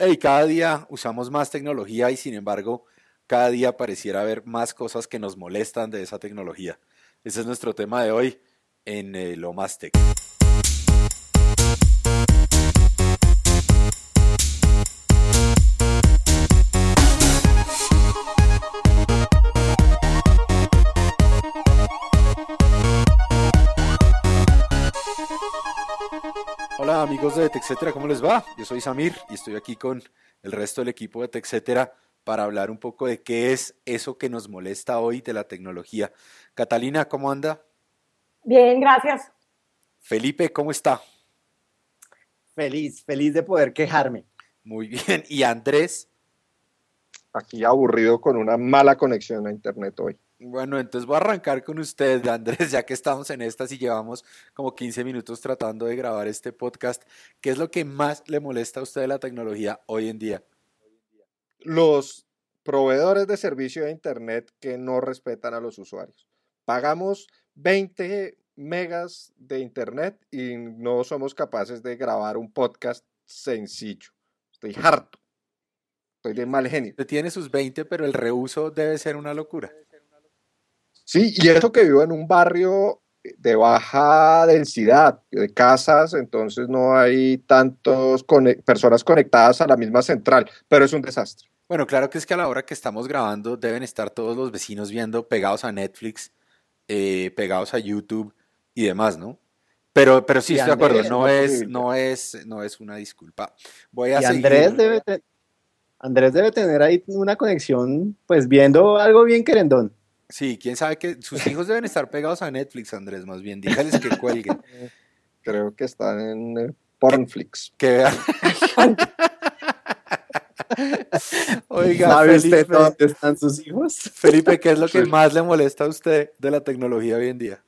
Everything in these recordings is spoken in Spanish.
Hey, cada día usamos más tecnología y sin embargo, cada día pareciera haber más cosas que nos molestan de esa tecnología. Ese es nuestro tema de hoy en eh, Lo Más Tech. Hola amigos de TechCetera, ¿cómo les va? Yo soy Samir y estoy aquí con el resto del equipo de TechCetera para hablar un poco de qué es eso que nos molesta hoy de la tecnología. Catalina, ¿cómo anda? Bien, gracias. Felipe, ¿cómo está? Feliz, feliz de poder quejarme. Muy bien. ¿Y Andrés? Aquí aburrido con una mala conexión a internet hoy. Bueno, entonces voy a arrancar con usted, Andrés, ya que estamos en estas y llevamos como 15 minutos tratando de grabar este podcast. ¿Qué es lo que más le molesta a usted de la tecnología hoy en día? Los proveedores de servicio de Internet que no respetan a los usuarios. Pagamos 20 megas de Internet y no somos capaces de grabar un podcast sencillo. Estoy harto. Estoy de mal genio. Usted tiene sus 20, pero el reuso debe ser una locura. Sí, y eso que vivo en un barrio de baja densidad de casas, entonces no hay tantas personas conectadas a la misma central, pero es un desastre. Bueno, claro que es que a la hora que estamos grabando deben estar todos los vecinos viendo pegados a Netflix, eh, pegados a YouTube y demás, ¿no? Pero, pero sí, estoy de acuerdo, no es, no, es, no es una disculpa. Voy a y Andrés, debe Andrés debe tener ahí una conexión, pues viendo algo bien querendón. Sí, quién sabe que sus hijos deben estar pegados a Netflix, Andrés, más bien. Dígales que cuelguen. Creo que están en eh, Pornflix. Que vean. Oiga, ¿sabe usted dónde están sus hijos? Felipe, ¿qué es lo que más le molesta a usted de la tecnología hoy en día?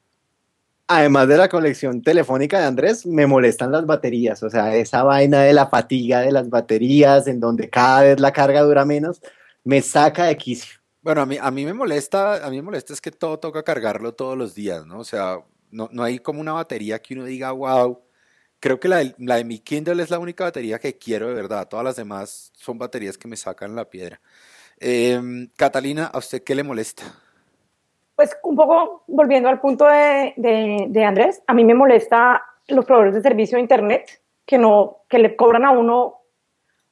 Además de la colección telefónica de Andrés, me molestan las baterías. O sea, esa vaina de la fatiga de las baterías, en donde cada vez la carga dura menos, me saca de quicio. Bueno, a mí, a mí me molesta, a mí me molesta es que todo toca cargarlo todos los días, ¿no? O sea, no, no hay como una batería que uno diga, wow. Creo que la de, la de mi Kindle es la única batería que quiero de verdad. Todas las demás son baterías que me sacan la piedra. Em, Catalina, ¿a usted qué le molesta? Pues un poco volviendo al punto de, de, de Andrés, a mí me molesta los proveedores de servicio de Internet que, no, que le cobran a uno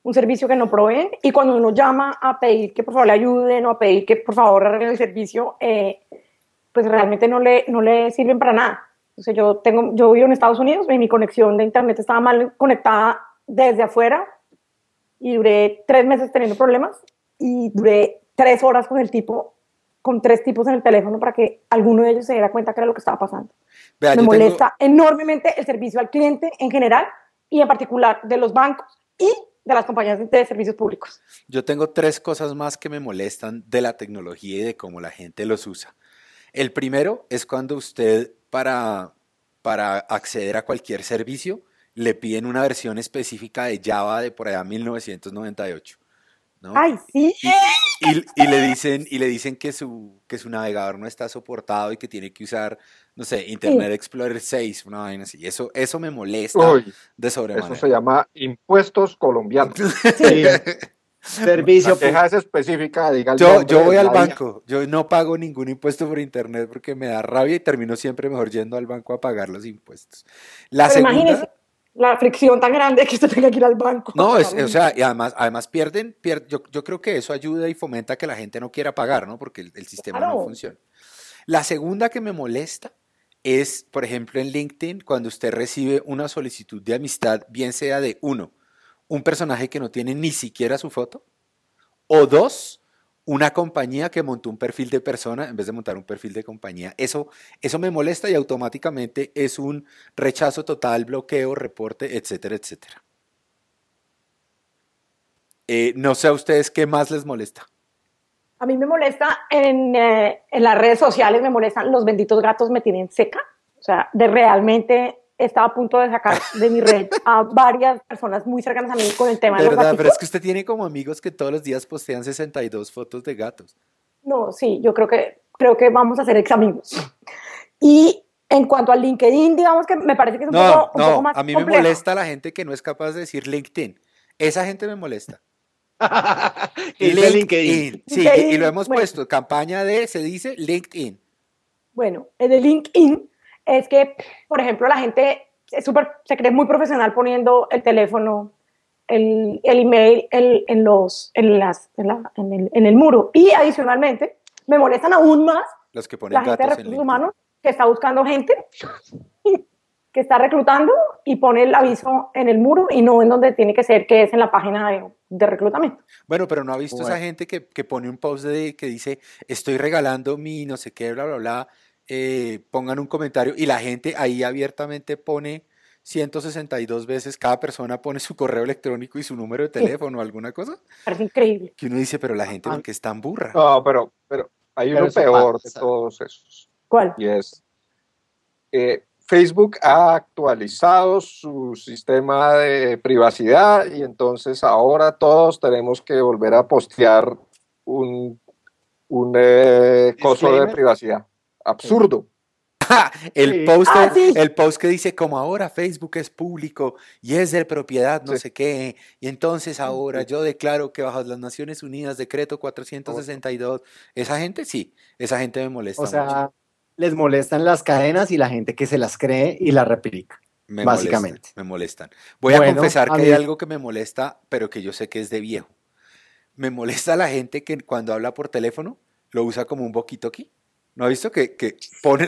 un servicio que no proveen y cuando uno llama a pedir que por favor le ayuden o a pedir que por favor arreglen el servicio, eh, pues realmente no le, no le sirven para nada. O sea, yo, tengo, yo vivo en Estados Unidos y mi conexión de internet estaba mal conectada desde afuera y duré tres meses teniendo problemas y duré tres horas con el tipo, con tres tipos en el teléfono para que alguno de ellos se diera cuenta que era lo que estaba pasando. Me molesta enormemente el servicio al cliente en general y en particular de los bancos y de las compañías de servicios públicos. Yo tengo tres cosas más que me molestan de la tecnología y de cómo la gente los usa. El primero es cuando usted para, para acceder a cualquier servicio le piden una versión específica de Java de por allá 1998. ¡Ay, sí! Y, le dicen, y le dicen que, su, que su navegador no está soportado y que tiene que usar, no sé, Internet Explorer 6, una vaina así. Eso, eso me molesta de sobremanera. Eso se llama impuestos colombianos. Sí. Servicio. La queja es específica, diga Yo, yo voy al banco, yo no pago ningún impuesto por internet porque me da rabia y termino siempre mejor yendo al banco a pagar los impuestos. La segunda, la fricción tan grande que usted tenga que ir al banco. No, es, o sea, y además, además pierden, yo, yo, creo que eso ayuda y fomenta que la gente no quiera pagar, ¿no? Porque el, sistema no funciona. La segunda que me molesta es, por ejemplo, en LinkedIn, cuando usted recibe una solicitud de amistad, bien sea de uno, un personaje que no tiene ni siquiera su foto, o dos, una compañía que montó un perfil de persona en vez de montar un perfil de compañía. Eso, eso me molesta y automáticamente es un rechazo total, bloqueo, reporte, etcétera, etcétera. Eh, no sé a ustedes qué más les molesta. A mí me molesta en, eh, en, las redes sociales, me molestan los benditos gatos me tienen seca. O sea, de realmente estaba a punto de sacar de mi red a varias personas muy cercanas a mí con el tema de, verdad, pero es que usted tiene como amigos que todos los días postean 62 fotos de gatos. No, sí, yo creo que creo que vamos a ser ex amigos. Y en cuanto al LinkedIn, digamos que me parece que es un, poco, un no, más a mí me molesta la gente que no es capaz de decir LinkedIn. Esa gente me molesta. LinkedIn. LinkedIn. Sí, y lo hemos puesto, campaña de, se dice LinkedIn. Bueno, el de LinkedIn es que, por ejemplo, la gente es super, se cree muy profesional poniendo el teléfono, el, el email en, los, en, las, en, el, en, el, muro. Y adicionalmente, me molestan aún más los que ponen la gente de recursos humanos que está buscando gente, que está reclutando y pone el aviso en el muro y no en donde tiene que ser, que es en la página de, reclutamiento. Bueno, pero no ha visto esa gente que, que, pone un post de, que dice, estoy regalando mi no sé qué, bla, bla, bla. Eh, pongan un comentario y la gente ahí abiertamente pone 162 veces, cada persona pone su correo electrónico y su número de teléfono o alguna cosa. Es increíble. Que uno dice, pero la gente que es tan burra. No, pero, pero hay uno peor de todos esos. ¿Cuál? Y es, eh, Facebook ha actualizado su sistema de privacidad y entonces ahora todos tenemos que volver a postear un, un eh, coso de privacidad. Absurdo. el, post, ah, el post que dice como ahora Facebook es público y es de propiedad no sé qué, y entonces ahora yo declaro que bajo las Naciones Unidas, decreto 462, esa gente sí, esa gente me molesta. O sea, les molestan las cadenas y la gente que se las cree y las replica. básicamente. me molestan. Voy a confesar que hay algo que me molesta, pero que yo sé que es de viejo. Me molesta la gente que cuando habla por teléfono lo usa como un boquito aquí. ¿No ha visto que, que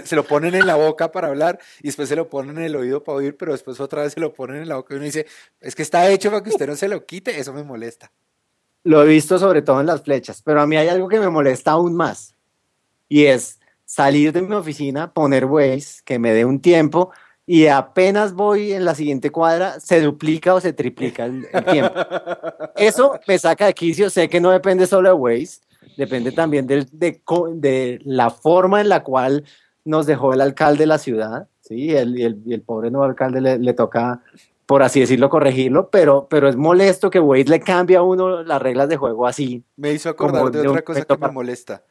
se lo ponen en la boca para hablar y después se lo ponen en el oído para oír, pero después otra vez se lo ponen en la boca y uno dice, es que está hecho para que usted no se lo quite? Eso me molesta. Lo he visto sobre todo en las flechas, pero a mí hay algo que me molesta aún más y es salir de mi oficina, poner Waze, que me dé un tiempo y apenas voy en la siguiente cuadra, se duplica o se triplica el, el tiempo. Eso me saca de quicio, sé que no depende solo de Waze, depende también de, de, la forma en la cual nos dejó el alcalde de la ciudad, ¿sí? El, y, el, el pobre nuevo alcalde le, le, toca, por así decirlo, corregirlo, pero, pero es molesto que Wade le cambie a uno las reglas de juego así. Me hizo acordar de otra cosa que me molesta.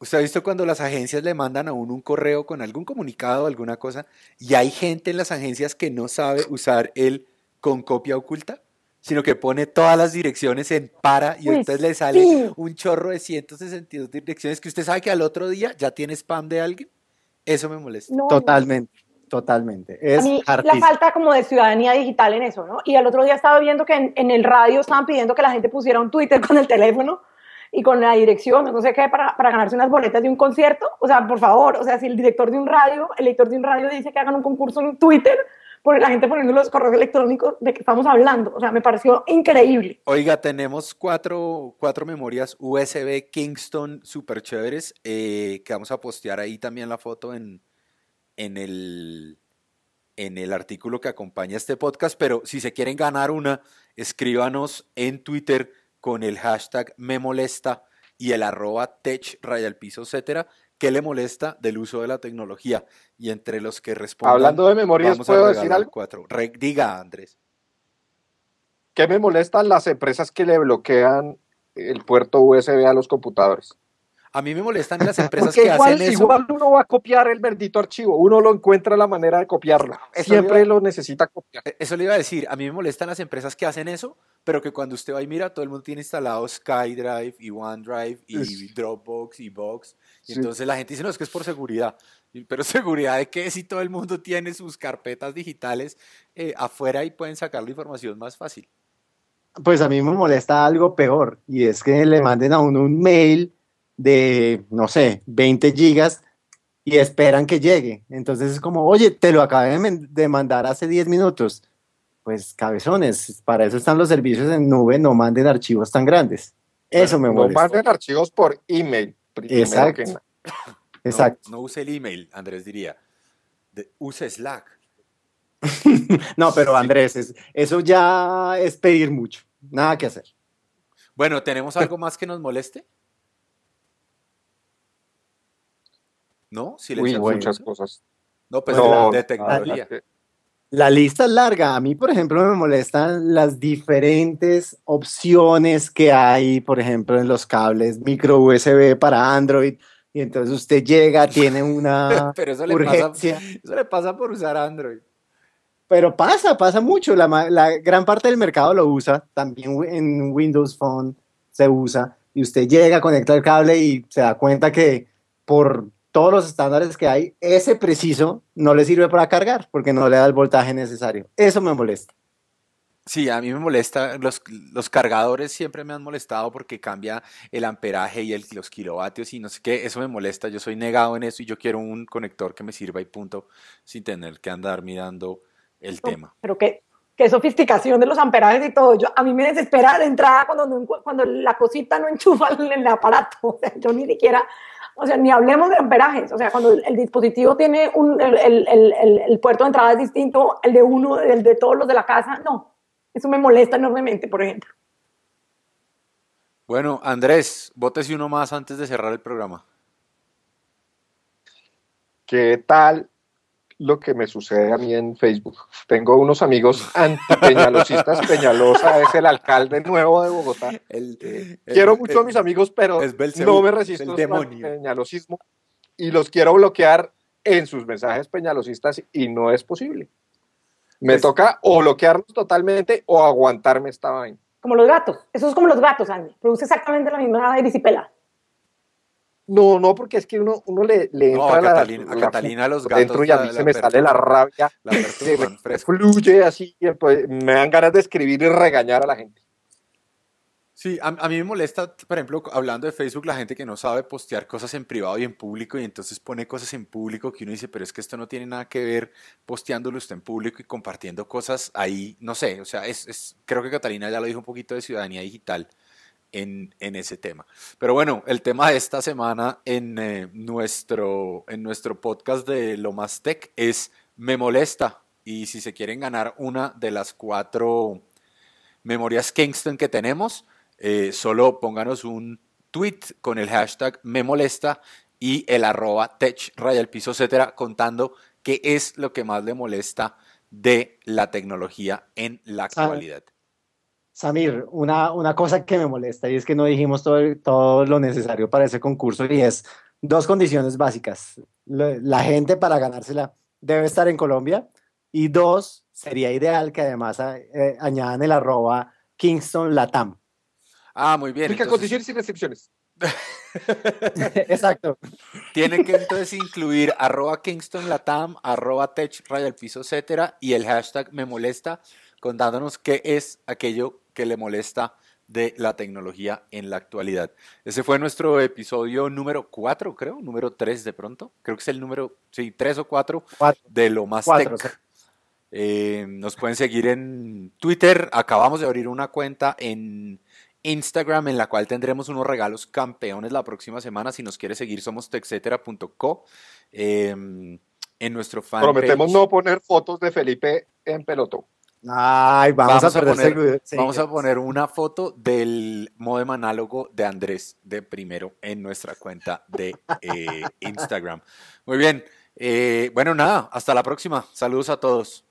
¿Usted ha visto cuando las agencias le mandan a uno un correo con algún comunicado, alguna cosa, y hay gente en las agencias que no sabe usar el con copia oculta? sino que pone todas las direcciones en para y entonces le sale un chorro de 162 direcciones que usted sabe que al otro día ya tiene spam de alguien. Eso me molesta. totalmente, totalmente. Es la falta como de ciudadanía digital en eso, ¿no? Y al otro día estaba viendo que en, el radio estaban pidiendo que la gente pusiera un Twitter con el teléfono y con la dirección, no sé qué, para, para ganarse unas boletas de un concierto. O sea, por favor, o sea, si el director de un radio, el editor de un radio dice que hagan un concurso en Twitter, por la gente poniendo los correos electrónicos de que estamos hablando. O sea, me pareció increíble. Oiga, tenemos cuatro, cuatro memorias USB Kingston super chéveres eh, que vamos a postear ahí también la foto en, en, el, en el artículo que acompaña este podcast. Pero si se quieren ganar una, escríbanos en Twitter con el hashtag me molesta y el arroba tech raya piso, etcétera, ¿Qué le molesta del uso de la tecnología? Y entre los que responden. Hablando de memorias, ¿puedo decir algo? Cuatro. diga, Andrés. ¿Qué me molestan las empresas que le bloquean el puerto USB a los computadores? A mí me molestan las empresas que hacen eso. Igual uno va a copiar el bendito archivo, uno lo encuentra la manera de copiarlo. Siempre lo necesita copiar. E, eso le iba a decir, a mí me molestan las empresas que hacen eso, pero que cuando usted va y mira, todo el mundo tiene instalado SkyDrive y OneDrive y Dropbox y Box. Y entonces la gente dice, no, es que es por seguridad. Pero seguridad de que si todo el mundo tiene sus carpetas digitales eh, afuera y pueden sacar la información más fácil. Pues a mí me molesta algo peor y es que le manden a uno un mail de, no sé, 20 gigas y esperan que llegue. Entonces es como, oye, te lo acabé de mandar hace 10 minutos. Pues cabezones, para eso están los servicios en nube, no manden archivos tan grandes. Eso me molesta. No manden archivos por email. Exacto. Exacto. No, use el email, Andrés diría. use Slack. no, pero Andrés, eso ya es pedir mucho. Nada que hacer. Bueno, ¿tenemos algo más que nos moleste? ¿No? Sí, muchas cosas. No, pues de tecnología. La lista es larga. A mí, por ejemplo, me molestan las diferentes opciones que hay, por ejemplo, en los cables micro USB para Android. Y entonces usted llega, tiene una Pero eso le, Pasa, eso le pasa por usar Android. pero pasa, pasa mucho. La, la, gran parte del mercado lo usa, también en Windows Phone se usa, y usted llega, conecta el cable y se da cuenta que por todos los estándares que hay, ese preciso no le sirve para cargar porque no le da el voltaje necesario. Eso me molesta. Sí, a mí me molesta, los, los, cargadores siempre me han molestado porque cambia el amperaje y el, los kilovatios y no sé qué, eso me molesta, yo soy negado en eso y yo quiero un conector que me sirva y punto, sin tener que andar mirando el tema. Pero qué, qué sofisticación de los amperajes y todo, yo, a mí me desespera de entrada cuando, cuando la cosita no enchufa en el aparato, o sea, yo ni siquiera, o sea, ni hablemos de amperajes, o sea, cuando el, dispositivo tiene un, el, el, el, puerto de entrada es distinto, el de uno, el de todos los de la casa, no eso me molesta enormemente, por ejemplo. Bueno, Andrés, bótese uno más antes de cerrar el programa. ¿Qué tal lo que me sucede a mí en Facebook? Tengo unos amigos antipeñalosistas. Peñalosa es el alcalde nuevo de Bogotá. quiero mucho a mis amigos, pero no me resisto al peñalosismo y los quiero bloquear en sus mensajes peñalosistas y no es posible. Me pues toca o bloquearlos totalmente o aguantarme esta vaina. Como los gatos. Eso es como los gatos, Andy. Produce exactamente la misma erisipela. No, no, porque es que uno, uno le, le entra a Catalina, a Catalina los gatos. Dentro y a mí se me sale la rabia. La se me fluye así. Pues, me dan ganas de escribir y regañar a la gente. Sí, a, mí me molesta, por ejemplo, hablando de Facebook, la gente que no sabe postear cosas en privado y en público y entonces pone cosas en público que uno dice, pero es que esto no tiene nada que ver posteándolo usted en público y compartiendo cosas ahí, no sé, o sea, es, creo que Catalina ya lo dijo un poquito de ciudadanía digital en, ese tema. Pero bueno, el tema de esta semana en, eh, nuestro, en nuestro podcast de Lo Más Tech es Me Molesta y si se quieren ganar una de las cuatro memorias Kingston que tenemos, eh, solo pónganos un tweet con el hashtag me molesta y el arroba tech raya el piso, etcétera, contando qué es lo que más le molesta de la tecnología en la actualidad. Samir, una, una cosa que me molesta y es que no dijimos todo, todo lo necesario para ese concurso y es dos condiciones básicas. La gente para ganársela debe estar en Colombia y dos, sería ideal que además eh, añadan el arroba Kingston Latam. Ah, muy bien. Entonces... condiciones y restricciones. Exacto. Tienen que entonces incluir arroba Kingston Latam, arroba Tech Raya Piso, etcétera, y el hashtag me molesta, contándonos qué es aquello que le molesta de la tecnología en la actualidad. Ese fue nuestro episodio número 4, creo, número 3 de pronto. Creo que es el número, sí, 3 o 4 de lo más tech. Eh, nos pueden seguir en Twitter. Acabamos de abrir una cuenta en Instagram en la cual tendremos unos regalos campeones la próxima semana. Si nos quiere seguir, somos texetera.co. Em, en nuestro fan Prometemos no poner fotos de Felipe en pelotón. Ay, vamos, a, poner, vamos a poner una foto del modem análogo de Andrés de primero en nuestra cuenta de eh, Instagram. Muy bien. Eh, bueno, nada, hasta la próxima. Saludos a todos.